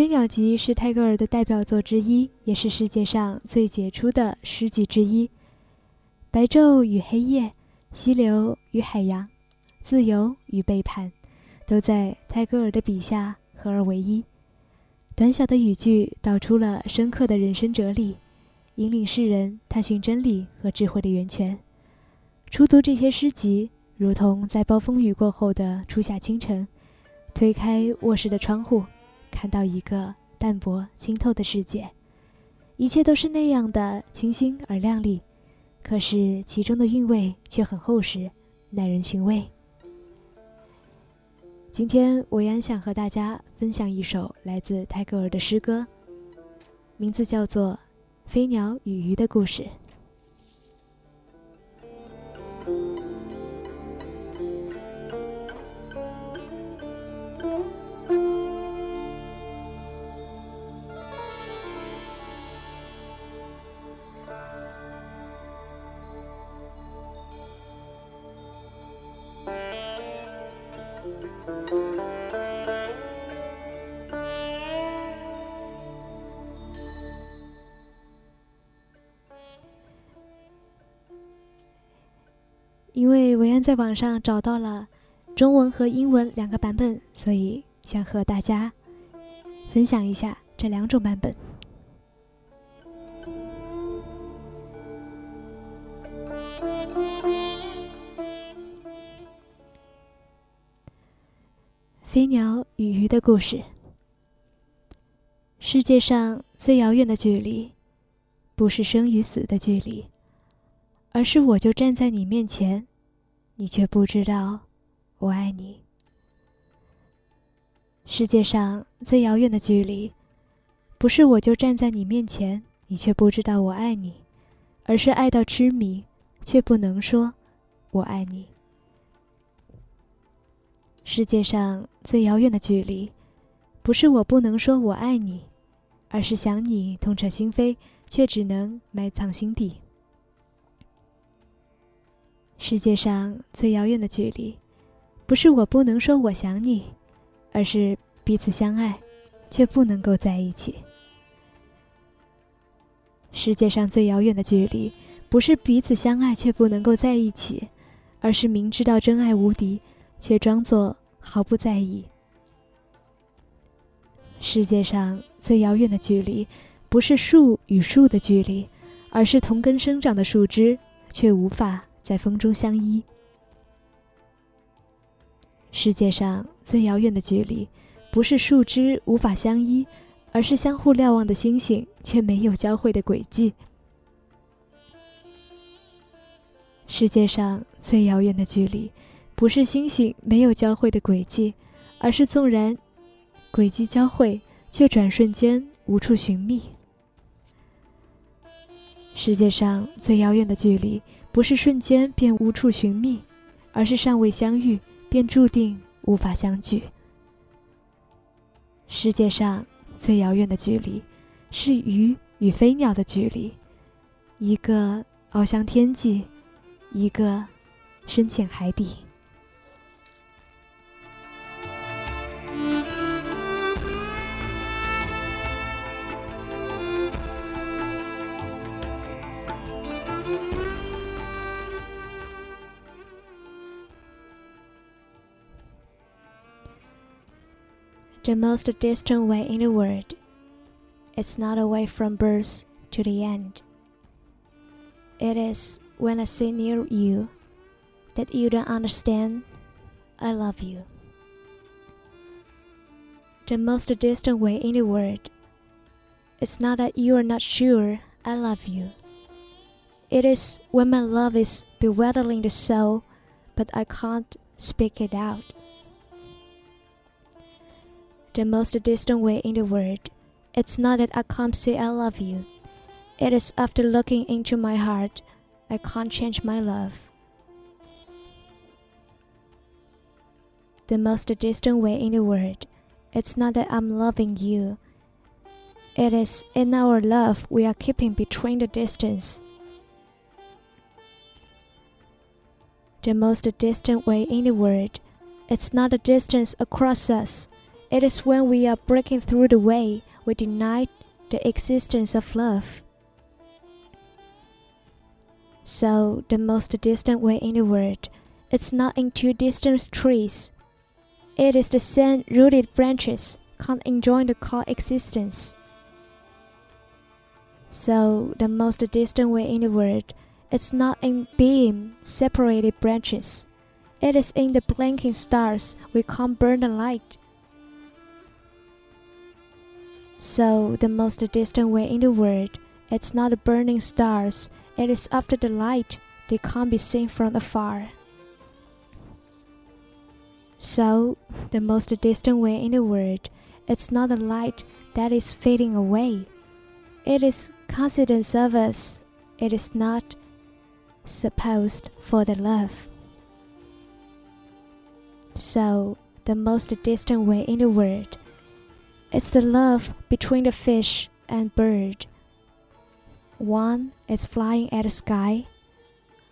飞鸟集》是泰戈尔的代表作之一，也是世界上最杰出的诗集之一。白昼与黑夜，溪流与海洋，自由与背叛，都在泰戈尔的笔下合而为一。短小的语句道出了深刻的人生哲理，引领世人探寻真理和智慧的源泉。初读这些诗集，如同在暴风雨过后的初夏清晨，推开卧室的窗户。看到一个淡泊清透的世界，一切都是那样的清新而亮丽，可是其中的韵味却很厚实，耐人寻味。今天我也想和大家分享一首来自泰戈尔的诗歌，名字叫做《飞鸟与鱼的故事》。因为维安在网上找到了中文和英文两个版本，所以想和大家分享一下这两种版本。飞鸟与鱼的故事。世界上最遥远的距离，不是生与死的距离。而是我就站在你面前，你却不知道我爱你。世界上最遥远的距离，不是我就站在你面前，你却不知道我爱你，而是爱到痴迷，却不能说我爱你。世界上最遥远的距离，不是我不能说我爱你，而是想你痛彻心扉，却只能埋藏心底。世界上最遥远的距离，不是我不能说我想你，而是彼此相爱，却不能够在一起。世界上最遥远的距离，不是彼此相爱却不能够在一起，而是明知道真爱无敌，却装作毫不在意。世界上最遥远的距离，不是树与树的距离，而是同根生长的树枝，却无法。在风中相依。世界上最遥远的距离，不是树枝无法相依，而是相互瞭望的星星却没有交汇的轨迹。世界上最遥远的距离，不是星星没有交汇的轨迹，而是纵然轨迹交汇，却转瞬间无处寻觅。世界上最遥远的距离。不是瞬间便无处寻觅，而是尚未相遇便注定无法相聚。世界上最遥远的距离，是鱼与飞鸟的距离，一个翱翔天际，一个深潜海底。The most distant way in the world. It's not away from birth to the end. It is when I sit near you that you don't understand I love you. The most distant way in the world. It's not that you are not sure I love you. It is when my love is bewildering the soul, but I can't speak it out the most distant way in the world. It's not that I can't say I love you. It is after looking into my heart, I can't change my love. The most distant way in the world. It's not that I'm loving you. It is in our love we are keeping between the distance. The most distant way in the world. It's not the distance across us It is when we are breaking through the way we deny the existence of love. So, the most distant way in the world, it's not in two distant trees. It is the same rooted branches can't enjoy the coexistence. So, the most distant way in the world, it's not in being separated branches. It is in the blinking stars we can't burn the light. So, the most distant way in the world, it's not the burning stars, it is after the light, they can't be seen from afar. So, the most distant way in the world, it's not the light that is fading away. It is coincidence of us. It is not supposed for the love. So, the most distant way in the world, it's the love between the fish and bird. One is flying at the sky,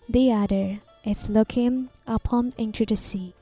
the other is looking upon into the sea.